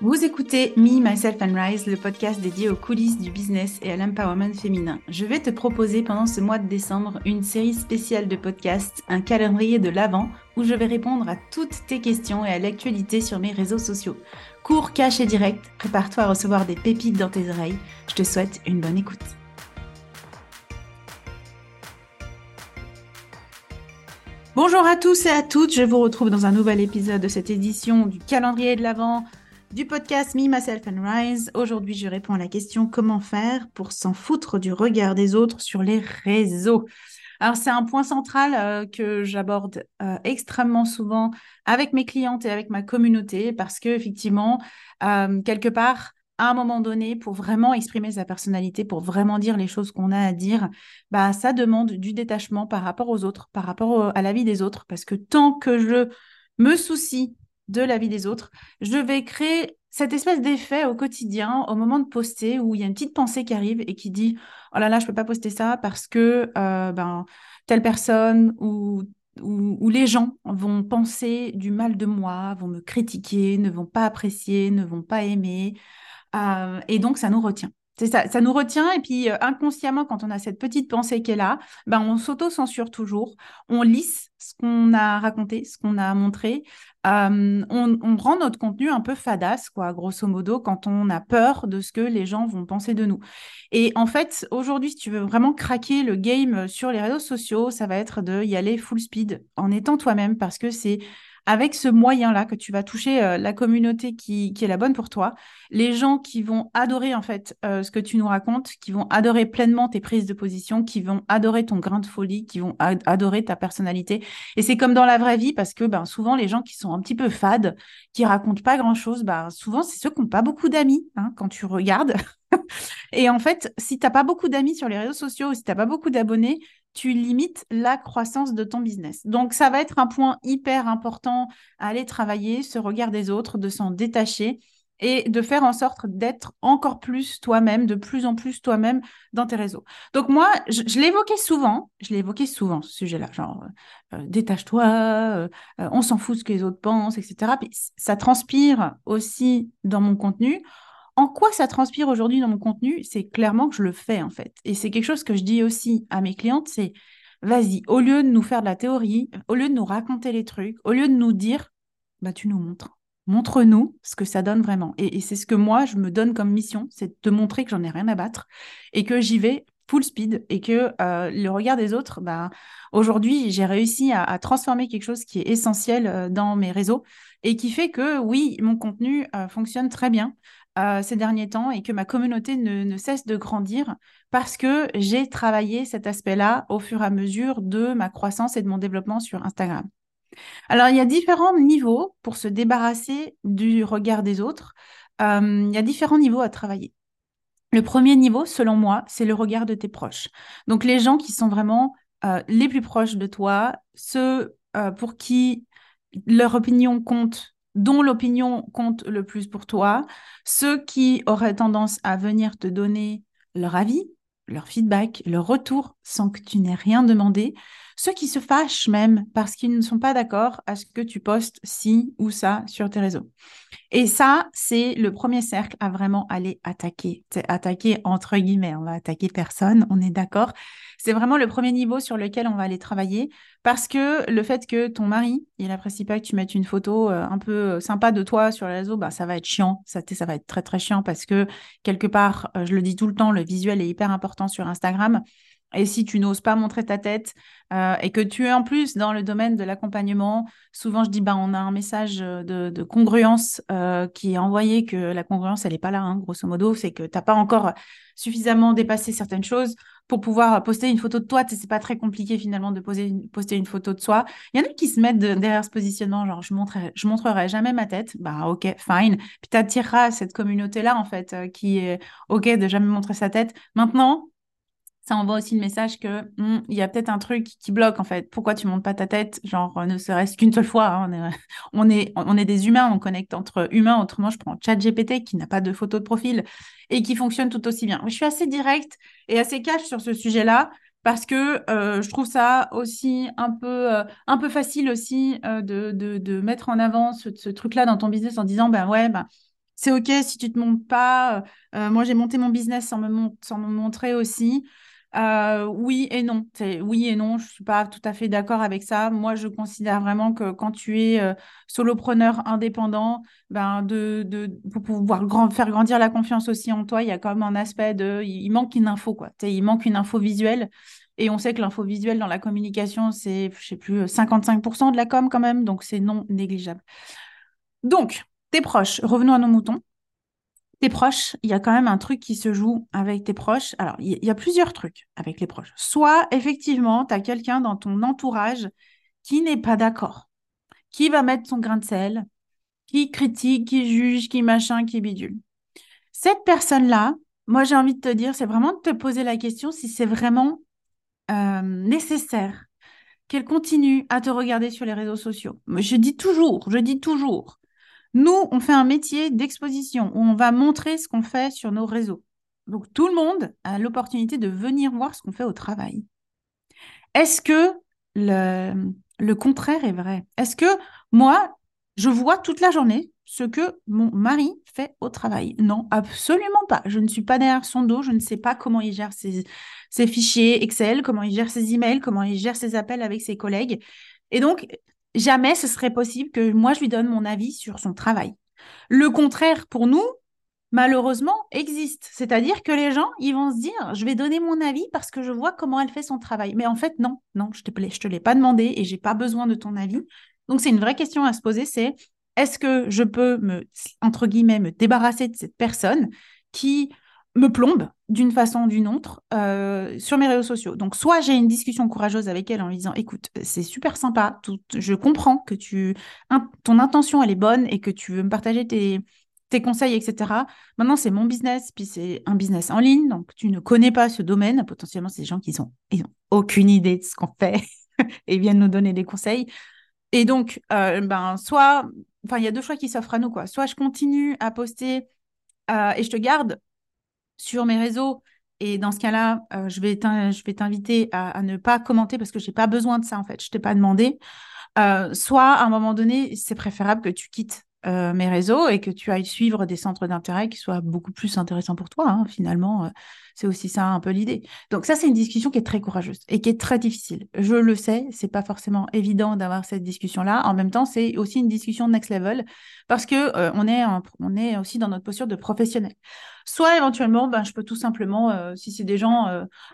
Vous écoutez Me, Myself and Rise, le podcast dédié aux coulisses du business et à l'empowerment féminin. Je vais te proposer pendant ce mois de décembre une série spéciale de podcasts, un calendrier de l'Avent, où je vais répondre à toutes tes questions et à l'actualité sur mes réseaux sociaux. Cours, cash et direct, prépare-toi à recevoir des pépites dans tes oreilles. Je te souhaite une bonne écoute. Bonjour à tous et à toutes, je vous retrouve dans un nouvel épisode de cette édition du calendrier de l'Avent du podcast Me, Myself and Rise. Aujourd'hui, je réponds à la question comment faire pour s'en foutre du regard des autres sur les réseaux? Alors, c'est un point central euh, que j'aborde euh, extrêmement souvent avec mes clientes et avec ma communauté parce que, effectivement, euh, quelque part, à un moment donné, pour vraiment exprimer sa personnalité, pour vraiment dire les choses qu'on a à dire, bah, ça demande du détachement par rapport aux autres, par rapport à la vie des autres. Parce que tant que je me soucie de la vie des autres. Je vais créer cette espèce d'effet au quotidien, au moment de poster, où il y a une petite pensée qui arrive et qui dit Oh là là, je ne peux pas poster ça parce que euh, ben, telle personne ou, ou, les gens vont penser du mal de moi, vont me critiquer, ne vont pas apprécier, ne vont pas aimer. Euh, et donc, ça nous retient. Ça, nous retient et puis euh, inconsciemment, quand on a cette petite pensée qui est là, ben, on s'auto-censure toujours, on lisse ce qu'on a raconté, ce qu'on a montré, euh, on, rend notre contenu un peu fadasse, quoi, grosso modo, quand on a peur de ce que les gens vont penser de nous. Et en fait, aujourd'hui, si tu veux vraiment craquer le game sur les réseaux sociaux, ça va être de y aller full speed en étant toi-même parce que c'est avec ce moyen-là que tu vas toucher euh, la communauté qui, est la bonne pour toi, les gens qui vont adorer en fait euh, ce que tu nous racontes, qui vont adorer pleinement tes prises de position, qui vont adorer ton grain de folie, qui vont adorer ta personnalité. Et c'est comme dans la vraie vie parce que ben, souvent les gens qui sont un petit peu fades, qui racontent pas grand-chose, ben, souvent c'est ceux qui n'ont pas beaucoup d'amis hein, quand tu regardes. et en fait, si tu n'as pas beaucoup d'amis sur les réseaux sociaux, si tu n'as pas beaucoup d'abonnés, tu limites la croissance de ton business. Donc, ça va être un point hyper important à aller travailler, ce regard des autres, de s'en détacher et de faire en sorte d'être encore plus toi-même, de plus en plus toi-même dans tes réseaux. Donc moi, je, l'évoquais souvent, je l'évoquais souvent ce sujet-là, genre euh, euh, détache-toi, euh, on s'en fout ce que les autres pensent, etc. Ça transpire aussi dans mon contenu en quoi ça transpire aujourd'hui dans mon contenu C'est clairement que je le fais en fait. Et c'est quelque chose que je dis aussi à mes clientes, c'est vas-y, au lieu de nous faire de la théorie, au lieu de nous raconter les trucs, au lieu de nous dire, bah tu nous montres. Montre-nous ce que ça donne vraiment. Et, c'est ce que moi, je me donne comme mission, c'est de te montrer que j'en ai rien à battre et que j'y vais full speed et que euh, le regard des autres, bah, aujourd'hui, j'ai réussi à, transformer quelque chose qui est essentiel euh, dans mes réseaux et qui fait que oui, mon contenu euh, fonctionne très bien. Euh, ces derniers temps et que ma communauté ne, cesse de grandir parce que j'ai travaillé cet aspect-là au fur et à mesure de ma croissance et de mon développement sur Instagram. Alors, il y a différents niveaux pour se débarrasser du regard des autres. Euh, il y a différents niveaux à travailler. Le premier niveau, selon moi, c'est le regard de tes proches. Donc, les gens qui sont vraiment euh, les plus proches de toi, ceux pour qui leur opinion compte dont l'opinion compte le plus pour toi, ceux qui auraient tendance à venir te donner leur avis, leur feedback, leur retour sans que tu n'aies rien demandé, ceux qui se fâchent même parce qu'ils ne sont pas d'accord à ce que tu postes ci ou ça sur tes réseaux. Et ça, c'est le premier cercle à vraiment aller attaquer. C'est attaquer entre guillemets, on va attaquer personne, on est d'accord. C'est vraiment le premier niveau sur lequel on va aller travailler parce que le fait que ton mari, il n'apprécie pas que tu mettes une photo euh, un peu euh, sympa de toi sur les réseaux, bah, ça va être chiant. Ça, ça va être très, très chiant parce que quelque part, euh, je le dis tout le temps, le visuel est hyper important sur Instagram. Et si tu n'oses pas montrer ta tête euh, et que tu es en plus dans le domaine de l'accompagnement, souvent je dis bah on a un message de, congruence euh, qui est envoyé que la congruence elle n'est pas là, hein, grosso modo, c'est que tu n'as pas encore suffisamment dépassé certaines choses pour pouvoir poster une photo de toi. C'est pas très compliqué finalement de poster une photo de soi. Il y en a qui se mettent derrière ce positionnement, genre je montrerai, je montrerai jamais ma tête. Bah ok, fine. Puis tu attireras cette communauté là en fait euh, qui est ok de jamais montrer sa tête. Maintenant ça envoie aussi le message que hmm, il y a peut-être un truc qui bloque en fait. Pourquoi tu montes pas ta tête, genre ne serait-ce qu'une seule fois hein, on, est, des humains, on connecte entre humains. Autrement, je prends ChatGPT qui n'a pas de photo de profil et qui fonctionne tout aussi bien. Je suis assez directe et assez cash sur ce sujet-là parce que euh, je trouve ça aussi un peu, euh, un peu facile aussi euh, de, de, mettre en avant ce, ce truc-là dans ton business en disant ben ouais ben C'est OK si tu te montres pas. moi, j'ai monté mon business sans me, sans me montrer aussi. Euh, oui et non. Oui et non, je ne suis pas tout à fait d'accord avec ça. Moi, je considère vraiment que quand tu es euh, solopreneur indépendant, ben de, de, pour pouvoir faire grandir la confiance aussi en toi, il y a quand même un aspect de... Il manque une info, quoi. Il manque une info visuelle. Et on sait que l'info visuelle dans la communication, c'est, je sais plus, 55% de la com quand même, donc c'est non négligeable. Donc, tes proches, revenons à nos moutons tes proches, il y a quand même un truc qui se joue avec tes proches. Alors, il y, a plusieurs trucs avec les proches. Soit, effectivement, tu as quelqu'un dans ton entourage qui n'est pas d'accord, qui va mettre son grain de sel, qui critique, qui juge, qui machin, qui bidule. Cette personne-là, moi, j'ai envie de te dire, c'est vraiment de te poser la question si c'est vraiment euh, nécessaire qu'elle continue à te regarder sur les réseaux sociaux. Je dis toujours, je dis toujours, nous, on fait un métier d'exposition où on va montrer ce qu'on fait sur nos réseaux. Donc tout le monde a l'opportunité de venir voir ce qu'on fait au travail. Est-ce que le, contraire est vrai? Est-ce que moi, je vois toute la journée ce que mon mari fait au travail? Non, absolument pas. Je ne suis pas derrière son dos, je ne sais pas comment il gère ses, ses, fichiers Excel, comment il gère ses emails, comment il gère ses appels avec ses collègues. Et donc, jamais ce serait possible que moi, je lui donne mon avis sur son travail. Le contraire, pour nous, malheureusement, existe. C'est-à-dire que les gens, ils vont se dire, je vais donner mon avis parce que je vois comment elle fait son travail. Mais en fait, non, non, je ne te, te l'ai pas demandé et j'ai pas besoin de ton avis. Donc, c'est une vraie question à se poser, c'est est-ce que je peux me, entre guillemets, me débarrasser de cette personne qui me plombe d'une façon ou d'une autre euh, sur mes réseaux sociaux. Donc, soit j'ai une discussion courageuse avec elle en lui disant, écoute, c'est super sympa, je comprends que tu, ton intention, elle est bonne et que tu veux me partager tes, tes conseils, etc. Maintenant, c'est mon business, puis c'est un business en ligne, donc tu ne connais pas ce domaine. Potentiellement, c'est des gens qui n'ont ils ont aucune idée de ce qu'on fait et viennent nous donner des conseils. Et donc, euh, ben, soit, enfin, il y a deux choix qui s'offrent à nous, quoi. Soit je continue à poster euh, et je te garde sur mes réseaux. Et dans ce cas-là, euh, je vais t'inviter à, ne pas commenter parce que je n'ai pas besoin de ça, en fait. Je ne t'ai pas demandé. Euh, soit, à un moment donné, c'est préférable que tu quittes euh, mes réseaux et que tu ailles suivre des centres d'intérêt qui soient beaucoup plus intéressants pour toi. Hein. Finalement, euh, c'est aussi ça un peu l'idée. Donc ça, c'est une discussion qui est très courageuse et qui est très difficile. Je le sais, c'est pas forcément évident d'avoir cette discussion-là. En même temps, c'est aussi une discussion next level parce que euh, on est on est aussi dans notre posture de professionnel. Soit éventuellement, ben, je peux tout simplement, si c'est des gens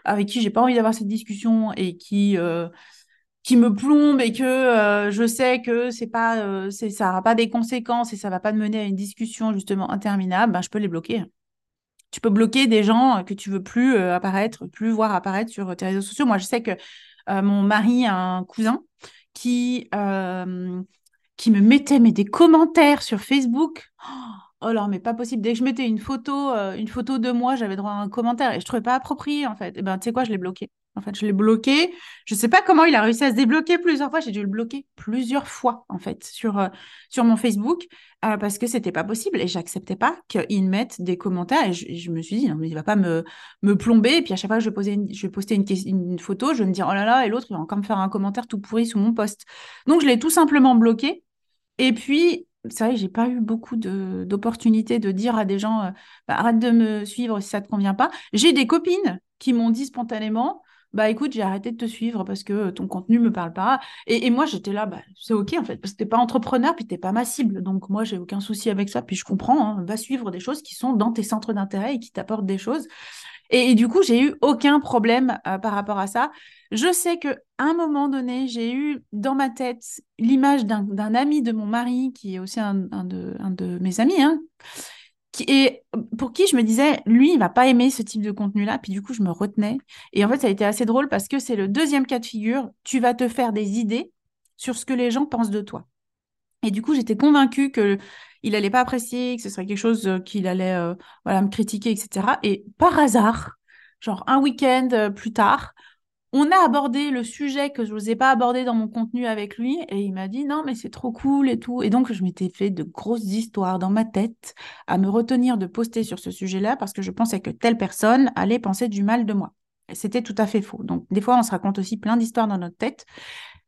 avec qui j'ai pas envie d'avoir cette discussion et qui qui me plombe et que euh, je sais que c'est pas euh, ça n'aura pas des conséquences et ça va pas me mener à une discussion justement interminable, ben, je peux les bloquer. Tu peux bloquer des gens que tu veux plus euh, apparaître, plus voir apparaître sur tes réseaux sociaux. Moi, je sais que mon mari a un cousin qui me mettait mais des commentaires sur Facebook. Oh alors, mais pas possible. Dès que je mettais une photo, une photo de moi, j'avais droit à un commentaire et je trouvais pas approprié en fait. Et ben, tu sais quoi, je l'ai bloqué. En fait, je l'ai bloqué. Je ne sais pas comment il a réussi à se débloquer plusieurs fois. J'ai dû le bloquer plusieurs fois, en fait, sur, euh, sur mon Facebook, euh, parce que c'était pas possible et j'acceptais pas qu'il mette des commentaires. Et je, me suis dit, non, mais il va pas me, me plomber. Et puis à chaque fois que je, posais je postais une, une, photo, je vais me dire, oh là là, et l'autre, il va encore me faire un commentaire tout pourri sous mon post. Donc, je l'ai tout simplement bloqué. Et puis, c'est vrai j'ai pas eu beaucoup d'opportunités de, dire à des gens, euh, bah, arrête de me suivre si ça te convient pas. J'ai des copines qui m'ont dit spontanément, bah écoute, j'ai arrêté de te suivre parce que ton contenu me parle pas. Et, moi, j'étais là, bah, c'est OK en fait, parce que t'es pas entrepreneur, puis t'es pas ma cible. Donc moi, j'ai aucun souci avec ça, puis je comprends, hein, va suivre des choses qui sont dans tes centres d'intérêt et qui t'apportent des choses. Et, du coup, j'ai eu aucun problème euh, par rapport à ça. Je sais que un moment donné, j'ai eu dans ma tête l'image d'un ami de mon mari, qui est aussi un, de, un de, mes amis, hein, et pour qui je me disais, lui, il va pas aimer ce type de contenu-là. Puis du coup, je me retenais. Et en fait, ça a été assez drôle parce que c'est le deuxième cas de figure. Tu vas te faire des idées sur ce que les gens pensent de toi. Et du coup, j'étais convaincue que il n'allait pas apprécier, que ce serait quelque chose euh, qu'il allait euh, voilà, me critiquer, etc. Et par hasard, genre un week-end euh, plus tard, on a abordé le sujet que je n'osais pas aborder dans mon contenu avec lui et il m'a dit non mais c'est trop cool et tout et donc je m'étais fait de grosses histoires dans ma tête à me retenir de poster sur ce sujet-là parce que je pensais que telle personne allait penser du mal de moi. C'était tout à fait faux. Donc des fois on se raconte aussi plein d'histoires dans notre tête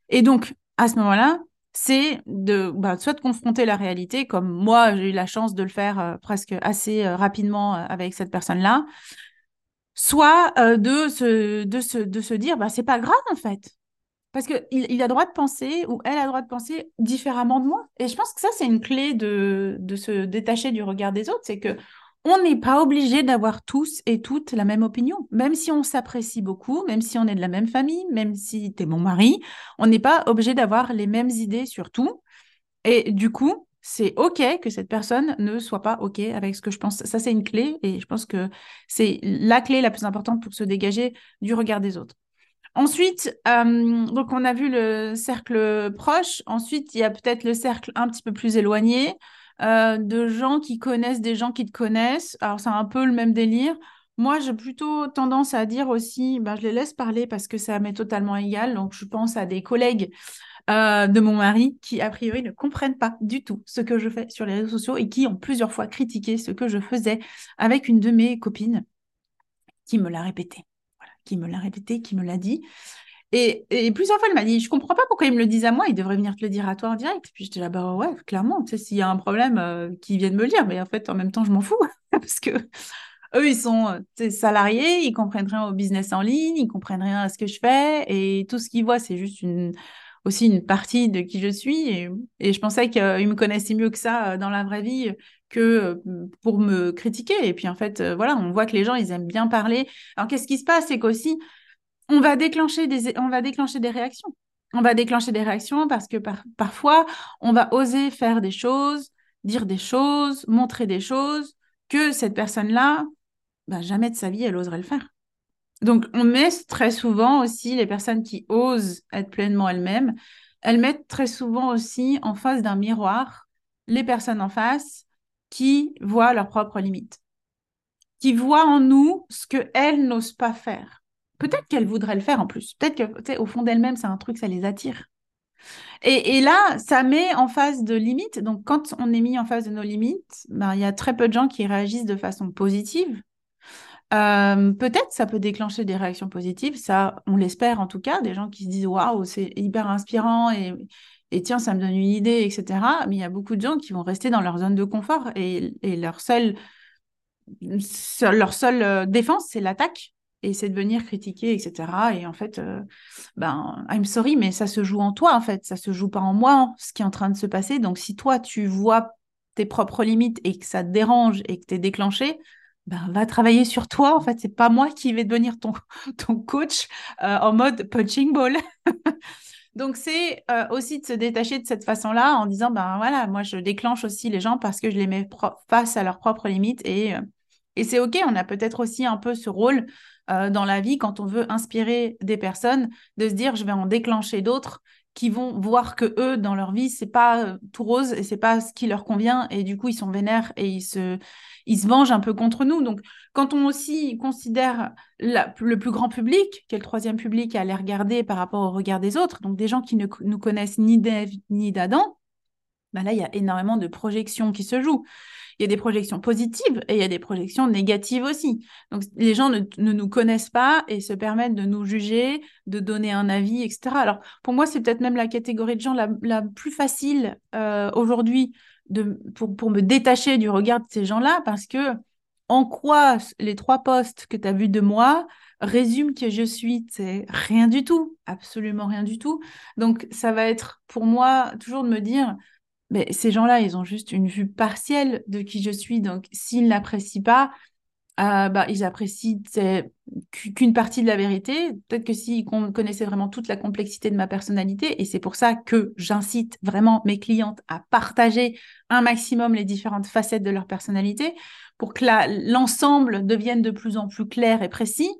et donc à ce moment-là c'est de bah, soit de confronter la réalité, comme moi j'ai eu la chance de le faire euh, presque assez euh, rapidement euh, avec cette personne-là, soit de, se, de, se, de se dire bah, c'est pas grave en fait. Parce qu'il il a droit de penser ou elle a droit de penser différemment de moi. Et je pense que ça, c'est une clé de, de se détacher du regard des autres. C'est que on n'est pas obligé d'avoir tous et toutes la même opinion. Même si on s'apprécie beaucoup, même si on est de la même famille, même si tu es mon mari, on n'est pas obligé d'avoir les mêmes idées sur tout. Et du coup, c'est OK que cette personne ne soit pas OK avec ce que je pense. Ça, c'est une clé et je pense que c'est la clé la plus importante pour se dégager du regard des autres. Ensuite, euh, donc on a vu le cercle proche. Ensuite, il y a peut-être le cercle un petit peu plus éloigné. Euh, de gens qui connaissent des gens qui te connaissent. Alors, c'est un peu le même délire. Moi, j'ai plutôt tendance à dire aussi, ben, je les laisse parler parce que ça m'est totalement égal. Donc, je pense à des collègues euh, de mon mari qui, a priori, ne comprennent pas du tout ce que je fais sur les réseaux sociaux et qui ont plusieurs fois critiqué ce que je faisais avec une de mes copines qui me l'a répété. Voilà, qui me l'a répété, qui me l'a dit. Et, plusieurs fois, elle m'a dit, je comprends pas pourquoi ils me le disent à moi, ils devraient venir te le dire à toi en direct. Puis j'étais là, bah ouais, clairement, tu sais, s'il y a un problème, euh, qu'ils viennent me le dire. Mais en fait, en même temps, je m'en fous. parce que eux, ils sont salariés, ils comprennent rien au business en ligne, ils comprennent rien à ce que je fais. Et tout ce qu'ils voient, c'est juste une, aussi une partie de qui je suis. Et, je pensais qu'ils me connaissaient mieux que ça euh, dans la vraie vie que euh, pour me critiquer. Et puis en fait, voilà, on voit que les gens, ils aiment bien parler. Alors qu'est-ce qui se passe? C'est qu'aussi, on va déclencher des, on va déclencher des réactions. On va déclencher des réactions parce que parfois, on va oser faire des choses, dire des choses, montrer des choses que cette personne-là, bah, jamais de sa vie, elle oserait le faire. Donc, on met très souvent aussi les personnes qui osent être pleinement elles-mêmes, elles mettent très souvent aussi en face d'un miroir les personnes en face qui voient leurs propres limites, qui voient en nous ce qu'elles n'osent pas faire peut-être qu'elle voudrait le faire en plus. Peut-être que, au fond d'elle-même, c'est un truc, ça les attire. Et, là, ça met en phase de limites. Donc, quand on est mis en phase de nos limites, ben, il y a très peu de gens qui réagissent de façon positive. Euh, peut-être ça peut déclencher des réactions positives, ça, on l'espère en tout cas, des gens qui se disent waouh, c'est hyper inspirant et, tiens, ça me donne une idée, etc. Mais il y a beaucoup de gens qui vont rester dans leur zone de confort et, leur seule, leur seule défense, c'est l'attaque et c'est de venir critiquer, etc. Et en fait, euh, ben, I'm sorry, mais ça se joue en toi, en fait. Ça se joue pas en moi, ce qui est en train de se passer. Donc, si toi, tu vois tes propres limites et que ça te dérange et que tu es déclenché, ben, va travailler sur toi. En fait, c'est pas moi qui vais devenir ton, coach euh, en mode punching ball. Donc, c'est euh, aussi de se détacher de cette façon-là en disant, ben voilà, moi, je déclenche aussi les gens parce que je les mets face à leurs propres limites et, et c'est OK. On a peut-être aussi un peu ce rôle euh, dans la vie quand on veut inspirer des personnes, de se dire je vais en déclencher d'autres qui vont voir que eux dans leur vie c'est pas euh, tout rose et c'est pas ce qui leur convient et du coup ils sont vénères et ils se ils se vengent un peu contre nous. Donc quand on aussi considère le plus grand public, qui est le troisième public à les regarder par rapport au regard des autres, donc des gens qui ne nous connaissent ni d'Ève ni d'Adam, bah là il y a énormément de projections qui se jouent il y a des projections positives et il y a des projections négatives aussi. Donc, les gens ne, nous connaissent pas et se permettent de nous juger, de donner un avis, etc. Alors, pour moi, c'est peut-être même la catégorie de gens la, plus facile euh, aujourd'hui pour, pour me détacher du regard de ces gens-là parce que en quoi les trois postes que tu as vus de moi résument que je suis C'est rien du tout, absolument rien du tout. Donc, ça va être pour moi toujours de me dire, mais ces gens-là, ils ont juste une vue partielle de qui je suis. Donc, s'ils n'apprécient pas, euh, bah, ils apprécient qu'une partie de la vérité. Peut-être que s'ils connaissaient vraiment toute la complexité de ma personnalité, et c'est pour ça que j'incite vraiment mes clientes à partager un maximum les différentes facettes de leur personnalité pour que l'ensemble devienne de plus en plus clair et précis.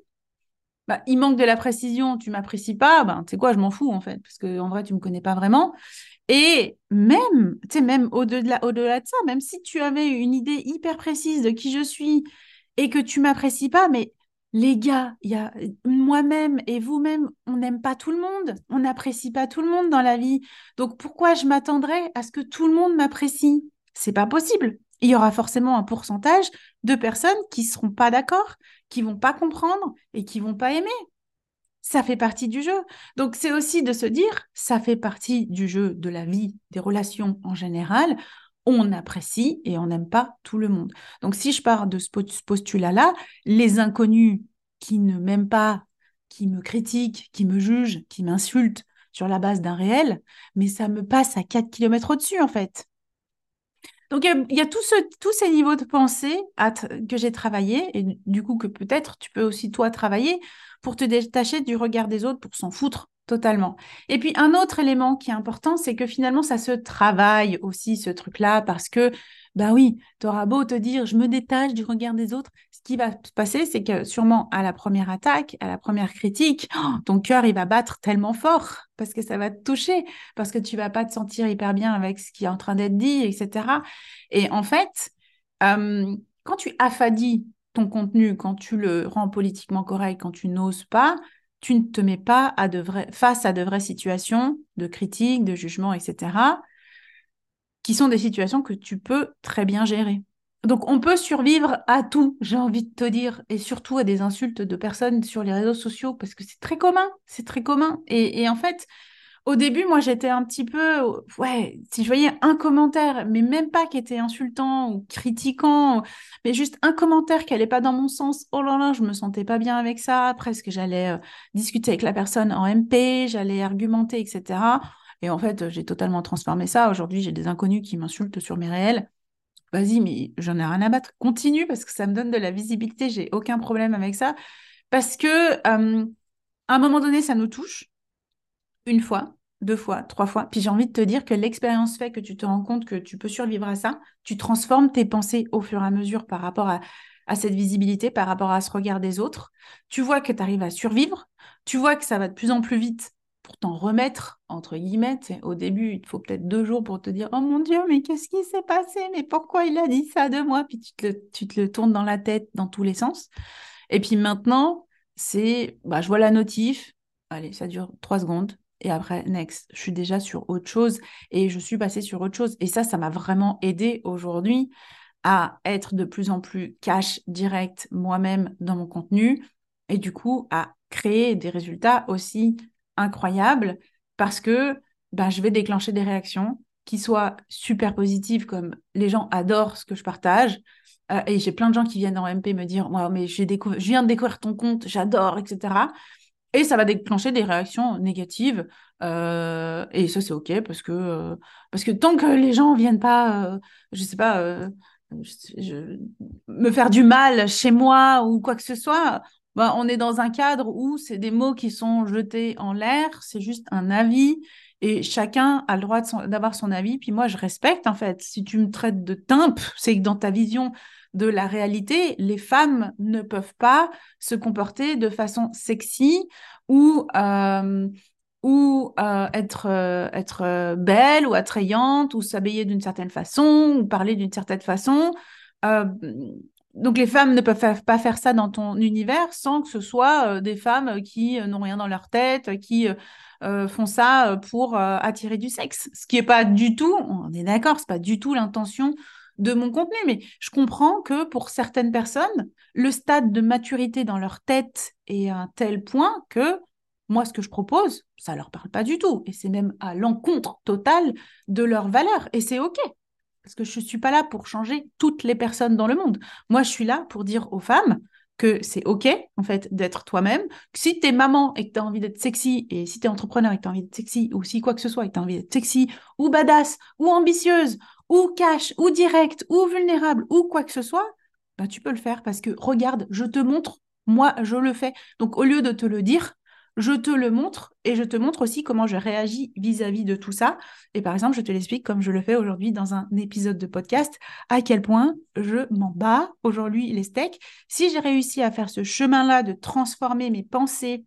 Bah, il manque de la précision, tu m'apprécies pas, ben, tu sais quoi, je m'en fous en fait, parce qu'en vrai, tu me connais pas vraiment. Et même, tu sais, même au-delà au -delà de ça, même si tu avais une idée hyper précise de qui je suis et que tu m'apprécies pas, mais les gars, il y a moi-même et vous-même, on n'aime pas tout le monde, on n'apprécie pas tout le monde dans la vie. Donc pourquoi je m'attendrais à ce que tout le monde m'apprécie? C'est pas possible. Il y aura forcément un pourcentage de personnes qui seront pas d'accord, qui vont pas comprendre et qui vont pas aimer. ça fait partie du jeu. Donc c'est aussi de se dire, ça fait partie du jeu de la vie, des relations en général. On apprécie et on n'aime pas tout le monde. Donc si je pars de ce postulat-là, les inconnus qui ne m'aiment pas, qui me critiquent, qui me jugent, qui m'insultent sur la base d'un réel, mais ça me passe à 4 km au-dessus en fait. Donc, il y a, tous ces niveaux de pensée que j'ai travaillé, et du coup que peut-être tu peux aussi toi travailler pour te détacher du regard des autres, pour s'en foutre totalement. Et puis, un autre élément qui est important, c'est que finalement, ça se travaille aussi, ce truc-là, parce que ben oui, tu auras beau te dire, je me détache du regard des autres. Ce qui va se passer, c'est que sûrement à la première attaque, à la première critique, oh, ton cœur, il va battre tellement fort parce que ça va te toucher, parce que tu vas pas te sentir hyper bien avec ce qui est en train d'être dit, etc. Et en fait, quand tu affadis ton contenu, quand tu le rends politiquement correct, quand tu n'oses pas, tu ne te mets pas face à de vraies situations de critique, de jugement, etc qui sont des situations que tu peux très bien gérer. Donc on peut survivre à tout, j'ai envie de te dire, et surtout à des insultes de personnes sur les réseaux sociaux, parce que c'est très commun, c'est très commun. Et, en fait, au début, moi j'étais un petit peu, ouais, si je voyais un commentaire, mais même pas qui était insultant ou critiquant, mais juste un commentaire qui n'allait pas dans mon sens, oh là là, je me sentais pas bien avec ça, presque j'allais euh, discuter avec la personne en MP, j'allais argumenter, etc. Et en fait, j'ai totalement transformé ça. Aujourd'hui, j'ai des inconnus qui m'insultent sur mes réels. Vas-y, mais j'en ai rien à battre. Continue parce que ça me donne de la visibilité. J'ai aucun problème avec ça. Parce que à un moment donné, ça nous touche. Une fois, deux fois, trois fois. Puis j'ai envie de te dire que l'expérience fait que tu te rends compte que tu peux survivre à ça. Tu transformes tes pensées au fur et à mesure par rapport à, à cette visibilité, par rapport à ce regard des autres. Tu vois que tu arrives à survivre. Tu vois que ça va de plus en plus vite pour t'en remettre, entre guillemets. Au début, il te faut peut-être deux jours pour te dire Oh mon Dieu, mais qu'est-ce qui s'est passé? Mais pourquoi il a dit ça de moi? Puis tu te, le, tournes dans la tête dans tous les sens. Et puis maintenant, c'est bah, je vois la notif, allez, ça dure trois secondes. Et après, next, je suis déjà sur autre chose et je suis passée sur autre chose. Et ça, ça m'a vraiment aidé aujourd'hui à être de plus en plus cash, direct moi-même dans mon contenu et du coup à créer des résultats aussi incroyable parce que ben, je vais déclencher des réactions qui soient super positives, comme les gens adorent ce que je partage. Euh, et j'ai plein de gens qui viennent en MP me dire ouais, mais je viens de découvrir ton compte, j'adore, etc. Et ça va déclencher des réactions négatives. Euh, et ça, c'est OK parce que, euh, parce que tant que les gens ne viennent pas, je sais pas, me faire du mal chez moi ou quoi que ce soit, bah, on est dans un cadre où c'est des mots qui sont jetés en l'air, c'est juste un avis et chacun a le droit d'avoir son avis. Puis moi, je respecte en fait. Si tu me traites de timpe, c'est que dans ta vision de la réalité, les femmes ne peuvent pas se comporter de façon sexy ou euh, ou euh, être, euh, être belle ou attrayante ou s'habiller d'une certaine façon ou parler d'une certaine façon donc les femmes ne peuvent pas faire ça dans ton univers sans que ce soit euh, des femmes qui euh, n'ont rien dans leur tête, qui euh, font ça pour attirer du sexe. Ce qui n'est pas du tout, on est d'accord, c'est pas du tout l'intention de mon contenu, mais je comprends que pour certaines personnes, le stade de maturité dans leur tête est à un tel point que moi, ce que je propose, ça leur parle pas du tout, et c'est même à l'encontre totale de leurs valeurs, et c'est ok. Parce que je ne suis pas là pour changer toutes les personnes dans le monde. Moi, je suis là pour dire aux femmes que c'est OK, en fait, d'être toi-même. Si tu es maman et que tu as envie d'être sexy, et si tu es entrepreneur et que tu as envie d'être sexy, ou si quoi que ce soit et que tu as envie d'être sexy, ou badass, ou ambitieuse, ou cash, ou direct, ou vulnérable, ou quoi que ce soit, bah, tu peux le faire parce que regarde, je te montre, moi, je le fais. Donc, au lieu de te le dire, je te le montre et je te montre aussi comment je réagis vis-à-vis de tout ça. Et par exemple, je te l'explique comme je le fais aujourd'hui dans un épisode de podcast, à quel point je m'en bats aujourd'hui les steaks. Si j'ai réussi à faire ce chemin-là de transformer mes pensées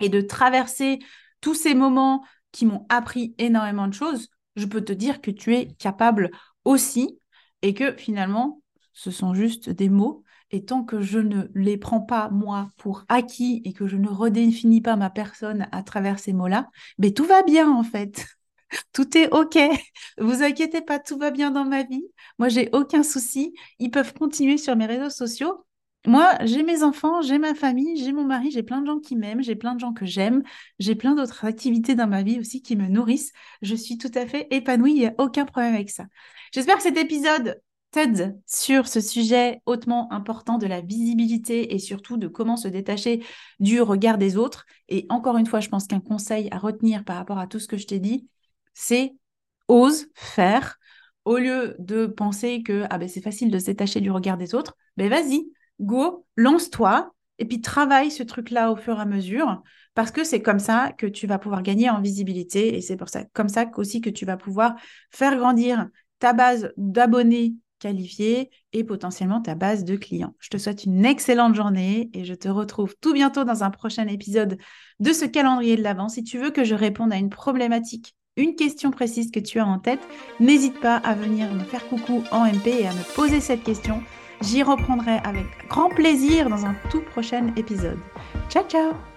et de traverser tous ces moments qui m'ont appris énormément de choses, je peux te dire que tu es capable aussi et que finalement, ce sont juste des mots et tant que je ne les prends pas, moi, pour acquis et que je ne redéfinis pas ma personne à travers ces mots-là, mais tout va bien en fait. Tout est OK. Vous inquiétez pas, tout va bien dans ma vie. Moi, j'ai aucun souci. Ils peuvent continuer sur mes réseaux sociaux. moi, j'ai mes enfants, j'ai ma famille, j'ai mon mari, j'ai plein de gens qui m'aiment, j'ai plein de gens que j'aime, j'ai plein d'autres activités dans ma vie aussi qui me nourrissent. Je suis tout à fait épanouie, il n'y a aucun problème avec ça. J'espère que cet épisode t'aide sur ce sujet hautement important de la visibilité et surtout de comment se détacher du regard des autres. Et encore une fois, je pense qu'un conseil à retenir par rapport à tout ce que je t'ai dit, c'est ose faire. Au lieu de penser que ah ben, c'est facile de se détacher du regard des autres, ben vas-y, go, lance-toi et puis travaille ce truc-là au fur et à mesure parce que c'est comme ça que tu vas pouvoir gagner en visibilité et c'est pour ça comme ça aussi que tu vas pouvoir faire grandir ta base d'abonnés qualifiés et potentiellement ta base de clients. Je te souhaite une excellente journée et je te retrouve tout bientôt dans un prochain épisode de ce calendrier de l'avant. Si tu veux que je réponde à une problématique, une question précise que tu as en tête, n'hésite pas à venir me faire coucou en MP et à me poser cette question. J'y reprendrai avec grand plaisir dans un tout prochain épisode. Ciao ciao